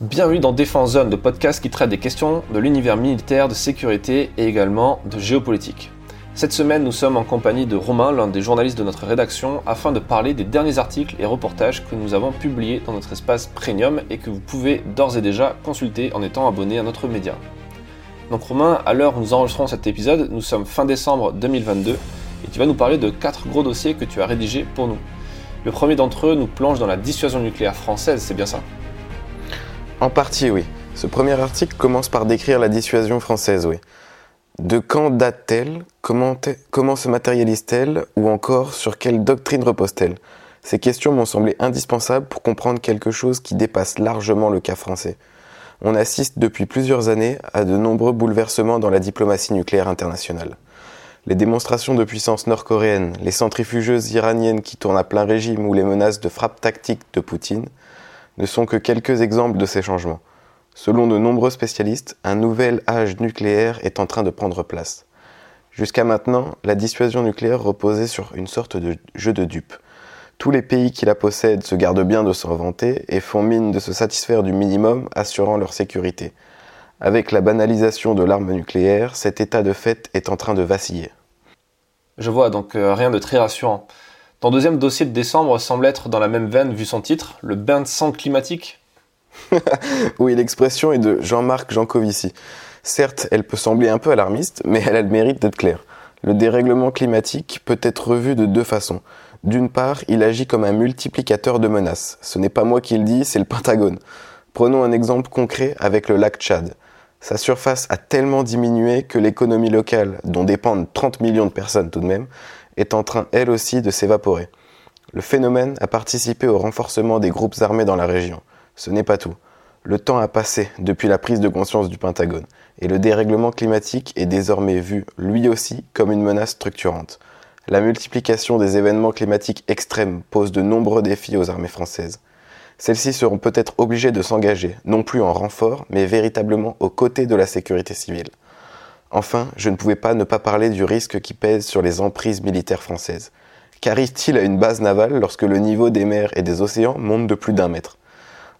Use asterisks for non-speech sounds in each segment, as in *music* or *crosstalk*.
Bienvenue dans Défense Zone, le podcast qui traite des questions de l'univers militaire, de sécurité et également de géopolitique. Cette semaine, nous sommes en compagnie de Romain, l'un des journalistes de notre rédaction, afin de parler des derniers articles et reportages que nous avons publiés dans notre espace premium et que vous pouvez d'ores et déjà consulter en étant abonné à notre média. Donc Romain, à l'heure où nous enregistrons cet épisode, nous sommes fin décembre 2022 et tu vas nous parler de quatre gros dossiers que tu as rédigés pour nous. Le premier d'entre eux nous plonge dans la dissuasion nucléaire française, c'est bien ça? En partie, oui. Ce premier article commence par décrire la dissuasion française, oui. De quand date-t-elle? Comment, se matérialise-t-elle? Ou encore, sur quelle doctrine repose-t-elle? Ces questions m'ont semblé indispensables pour comprendre quelque chose qui dépasse largement le cas français. On assiste depuis plusieurs années à de nombreux bouleversements dans la diplomatie nucléaire internationale les démonstrations de puissance nord-coréenne, les centrifugeuses iraniennes qui tournent à plein régime ou les menaces de frappe tactique de Poutine ne sont que quelques exemples de ces changements. Selon de nombreux spécialistes, un nouvel âge nucléaire est en train de prendre place. Jusqu'à maintenant, la dissuasion nucléaire reposait sur une sorte de jeu de dupes. Tous les pays qui la possèdent se gardent bien de s'en vanter et font mine de se satisfaire du minimum assurant leur sécurité. Avec la banalisation de l'arme nucléaire, cet état de fait est en train de vaciller. Je vois, donc euh, rien de très rassurant. Ton deuxième dossier de décembre semble être dans la même veine vu son titre, le bain de sang climatique. *laughs* oui, l'expression est de Jean-Marc Jancovici. Certes, elle peut sembler un peu alarmiste, mais elle a le mérite d'être claire. Le dérèglement climatique peut être revu de deux façons. D'une part, il agit comme un multiplicateur de menaces. Ce n'est pas moi qui le dis, c'est le Pentagone. Prenons un exemple concret avec le lac Tchad. Sa surface a tellement diminué que l'économie locale, dont dépendent 30 millions de personnes tout de même, est en train elle aussi de s'évaporer. Le phénomène a participé au renforcement des groupes armés dans la région. Ce n'est pas tout. Le temps a passé depuis la prise de conscience du Pentagone, et le dérèglement climatique est désormais vu, lui aussi, comme une menace structurante. La multiplication des événements climatiques extrêmes pose de nombreux défis aux armées françaises. Celles-ci seront peut-être obligées de s'engager, non plus en renfort, mais véritablement aux côtés de la sécurité civile. Enfin, je ne pouvais pas ne pas parler du risque qui pèse sur les emprises militaires françaises. Qu'arrive-t-il à une base navale lorsque le niveau des mers et des océans monte de plus d'un mètre?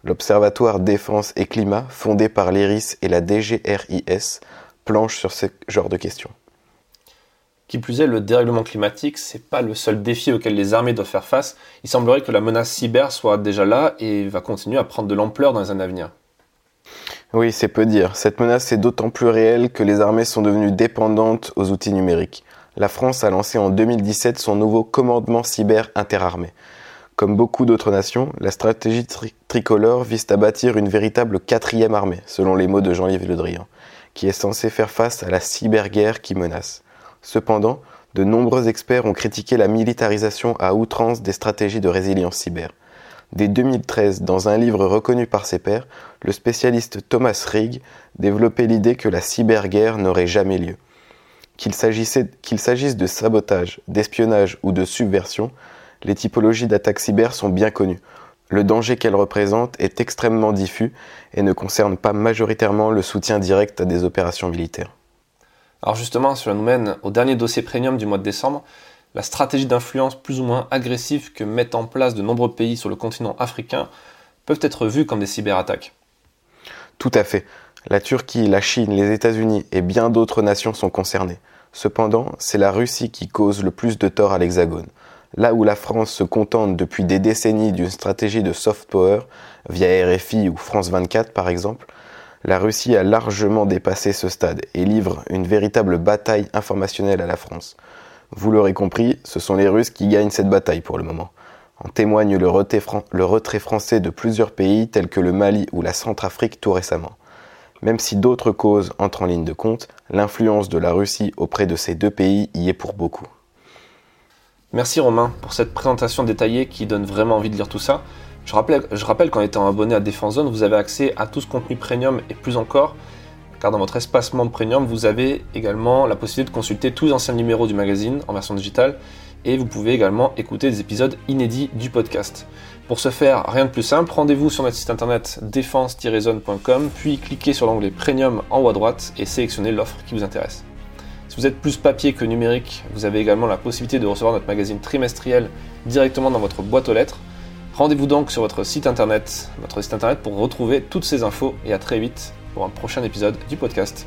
L'Observatoire Défense et Climat, fondé par l'IRIS et la DGRIS, planche sur ce genre de questions. Qui plus est, le dérèglement climatique, c'est pas le seul défi auquel les armées doivent faire face. Il semblerait que la menace cyber soit déjà là et va continuer à prendre de l'ampleur dans les années à venir. Oui, c'est peu dire. Cette menace est d'autant plus réelle que les armées sont devenues dépendantes aux outils numériques. La France a lancé en 2017 son nouveau commandement cyber interarmé. Comme beaucoup d'autres nations, la stratégie tricolore vise à bâtir une véritable quatrième armée, selon les mots de Jean-Yves Le Drian, qui est censée faire face à la cyberguerre qui menace. Cependant, de nombreux experts ont critiqué la militarisation à outrance des stratégies de résilience cyber. Dès 2013, dans un livre reconnu par ses pairs, le spécialiste Thomas Rigg développait l'idée que la cyberguerre n'aurait jamais lieu. Qu'il s'agisse de sabotage, d'espionnage ou de subversion, les typologies d'attaques cyber sont bien connues. Le danger qu'elles représentent est extrêmement diffus et ne concerne pas majoritairement le soutien direct à des opérations militaires. Alors justement, cela nous mène au dernier dossier premium du mois de décembre, la stratégie d'influence plus ou moins agressive que mettent en place de nombreux pays sur le continent africain peuvent être vues comme des cyberattaques. Tout à fait. La Turquie, la Chine, les États-Unis et bien d'autres nations sont concernées. Cependant, c'est la Russie qui cause le plus de tort à l'Hexagone. Là où la France se contente depuis des décennies d'une stratégie de soft power, via RFI ou France 24 par exemple, la Russie a largement dépassé ce stade et livre une véritable bataille informationnelle à la France. Vous l'aurez compris, ce sont les Russes qui gagnent cette bataille pour le moment. En témoigne le retrait, français de plusieurs pays tels que le Mali ou la Centrafrique tout récemment. Même si d'autres causes entrent en ligne de compte, l'influence de la Russie auprès de ces deux pays y est pour beaucoup. Merci Romain pour cette présentation détaillée qui donne vraiment envie de lire tout ça. Je rappelle, qu'en étant abonné à Défense Zone, vous avez accès à tout ce contenu premium et plus encore, car dans votre espace membre premium, vous avez également la possibilité de consulter tous les anciens numéros du magazine en version digitale et vous pouvez également écouter des épisodes inédits du podcast. Pour ce faire, rien de plus simple, rendez-vous sur notre site internet défense-zone.com, puis cliquez sur l'onglet Premium en haut à droite et sélectionnez l'offre qui vous intéresse. Si vous êtes plus papier que numérique, vous avez également la possibilité de recevoir notre magazine trimestriel directement dans votre boîte aux lettres. Rendez-vous donc sur votre site internet, votre site internet pour retrouver toutes ces infos et à très vite pour un prochain épisode du podcast.